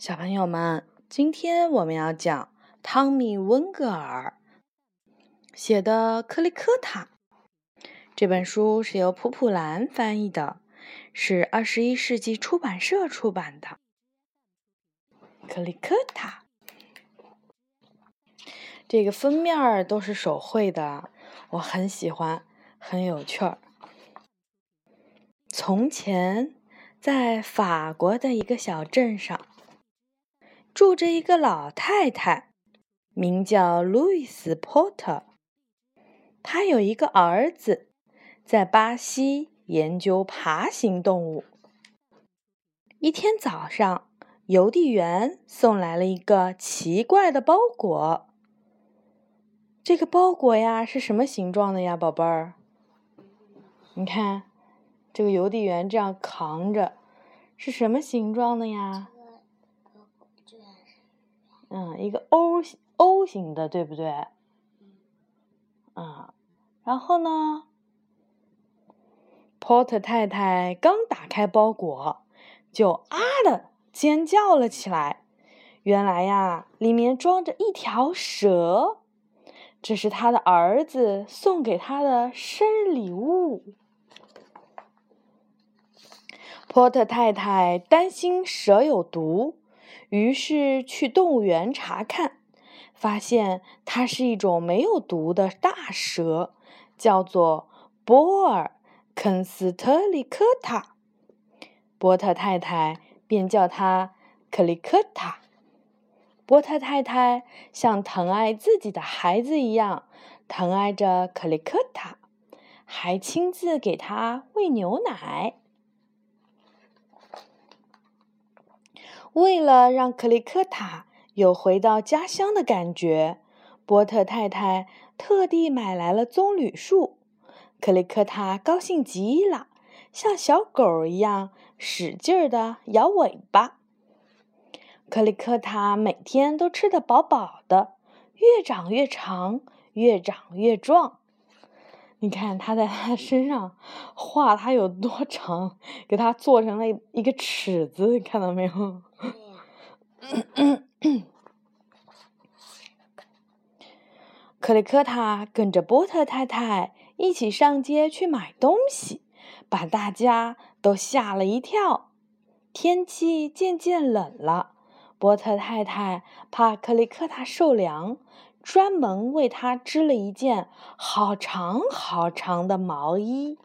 小朋友们，今天我们要讲汤米·温格尔写的《克里克塔》这本书是由普普兰翻译的，是二十一世纪出版社出版的。克里克塔，这个封面都是手绘的，我很喜欢，很有趣儿。从前。在法国的一个小镇上，住着一个老太太，名叫路易斯·波特。她有一个儿子，在巴西研究爬行动物。一天早上，邮递员送来了一个奇怪的包裹。这个包裹呀，是什么形状的呀，宝贝儿？你看。这个邮递员这样扛着，是什么形状的呀？嗯，一个 O 型 O 型的，对不对？啊，然后呢，Porter 太太刚打开包裹，就啊的尖叫了起来。原来呀，里面装着一条蛇，这是他的儿子送给他的生日礼物。波特太太担心蛇有毒，于是去动物园查看，发现它是一种没有毒的大蛇，叫做波尔肯斯特里科塔。波特太太便叫它克里科塔。波特太太像疼爱自己的孩子一样疼爱着克里科塔，还亲自给他喂牛奶。为了让克里克塔有回到家乡的感觉，波特太太特地买来了棕榈树。克里克塔高兴极了，像小狗一样使劲儿地摇尾巴。克里克塔每天都吃得饱饱的，越长越长，越长越壮。你看，他在他身上画他有多 长，给他做成了一个尺子，看到没有？克里克塔跟着波特太太一起上街去买东西，把大家都吓了一跳。天气渐渐冷了，波特太太怕克里克塔受凉，专门为他织了一件好长好长的毛衣。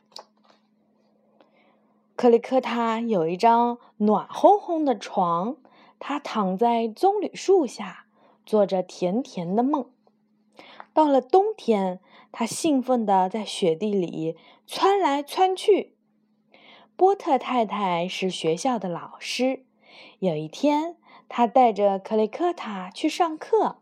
克里科塔有一张暖烘烘的床。他躺在棕榈树下，做着甜甜的梦。到了冬天，他兴奋地在雪地里窜来窜去。波特太太是学校的老师。有一天，他带着克雷科塔去上课。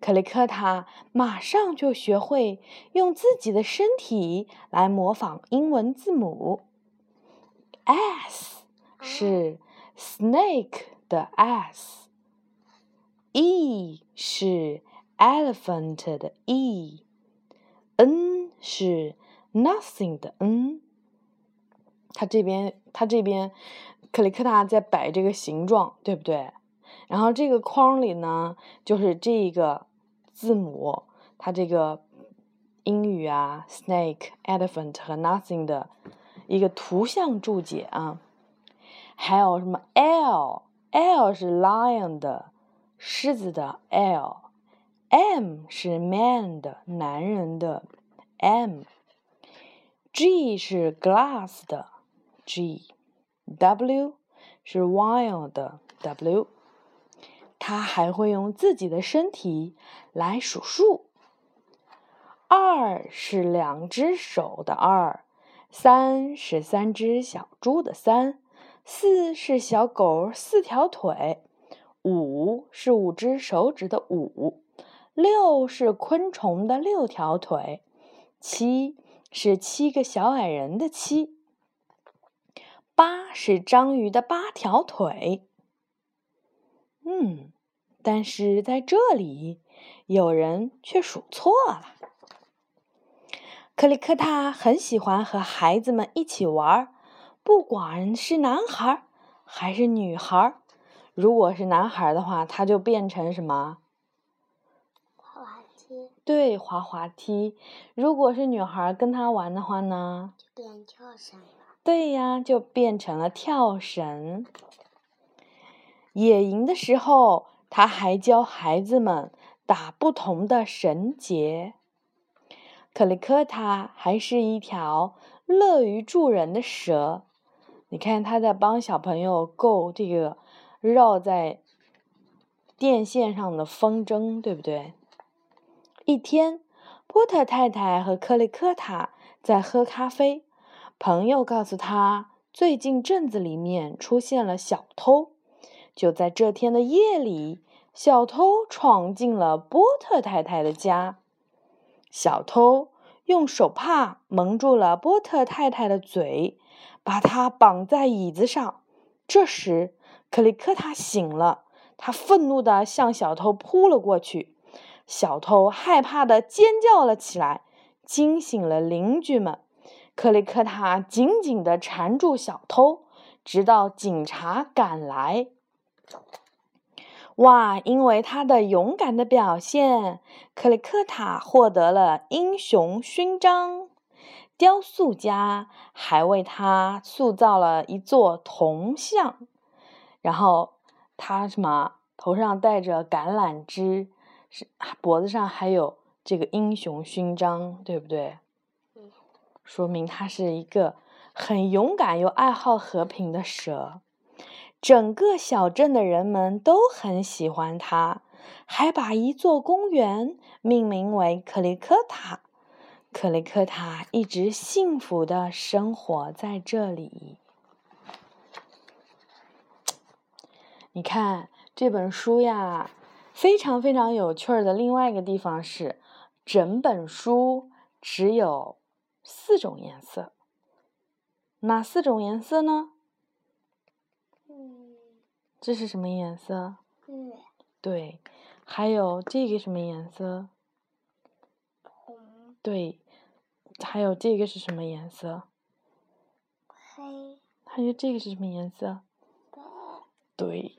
克里克塔马上就学会用自己的身体来模仿英文字母。S 是。Snake 的 s，e 是 elephant 的 e，n 是 nothing 的 n。他这边，他这边，克里克塔在摆这个形状，对不对？然后这个框里呢，就是这个字母，它这个英语啊，snake、elephant 和 nothing 的一个图像注解啊。还有什么 L？L 是 lion 的，狮子的 L。M 是 man 的，男人的 M。G 是 glass 的 G。W 是 wild 的 W。他还会用自己的身体来数数。二是两只手的二。三是三只小猪的三。四是小狗四条腿，五是五只手指的五，六是昆虫的六条腿，七是七个小矮人的七，八是章鱼的八条腿。嗯，但是在这里，有人却数错了。克里克塔很喜欢和孩子们一起玩。不管是男孩还是女孩，如果是男孩的话，他就变成什么？滑滑梯。对，滑滑梯。如果是女孩跟他玩的话呢？就变跳绳了。对呀，就变成了跳绳。野营的时候，他还教孩子们打不同的绳结。克里克塔还是一条乐于助人的蛇。你看，他在帮小朋友够这个绕在电线上的风筝，对不对？一天，波特太太和克里克塔在喝咖啡。朋友告诉他，最近镇子里面出现了小偷。就在这天的夜里，小偷闯进了波特太太的家。小偷用手帕蒙住了波特太太的嘴，把她绑在椅子上。这时，克里克塔醒了，他愤怒地向小偷扑了过去。小偷害怕地尖叫了起来，惊醒了邻居们。克里克塔紧紧地缠住小偷，直到警察赶来。哇！因为他的勇敢的表现，克里克塔获得了英雄勋章。雕塑家还为他塑造了一座铜像，然后他什么头上戴着橄榄枝，是脖子上还有这个英雄勋章，对不对？说明他是一个很勇敢又爱好和平的蛇。整个小镇的人们都很喜欢它，还把一座公园命名为克里克塔。克里克塔一直幸福的生活在这里。你看这本书呀，非常非常有趣儿的。另外一个地方是，整本书只有四种颜色。哪四种颜色呢？这是什么颜色？绿。对，还有这个什么颜色？红。对，还有这个是什么颜色？黑。还有这个是什么颜色？白。对，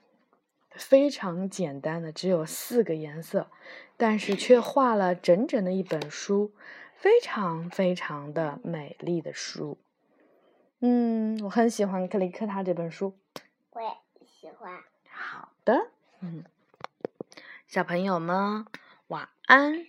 非常简单的，只有四个颜色，但是却画了整整的一本书，非常非常的美丽的书。嗯，我很喜欢克里克塔这本书。我也。喜欢。好的，嗯，小朋友们晚安。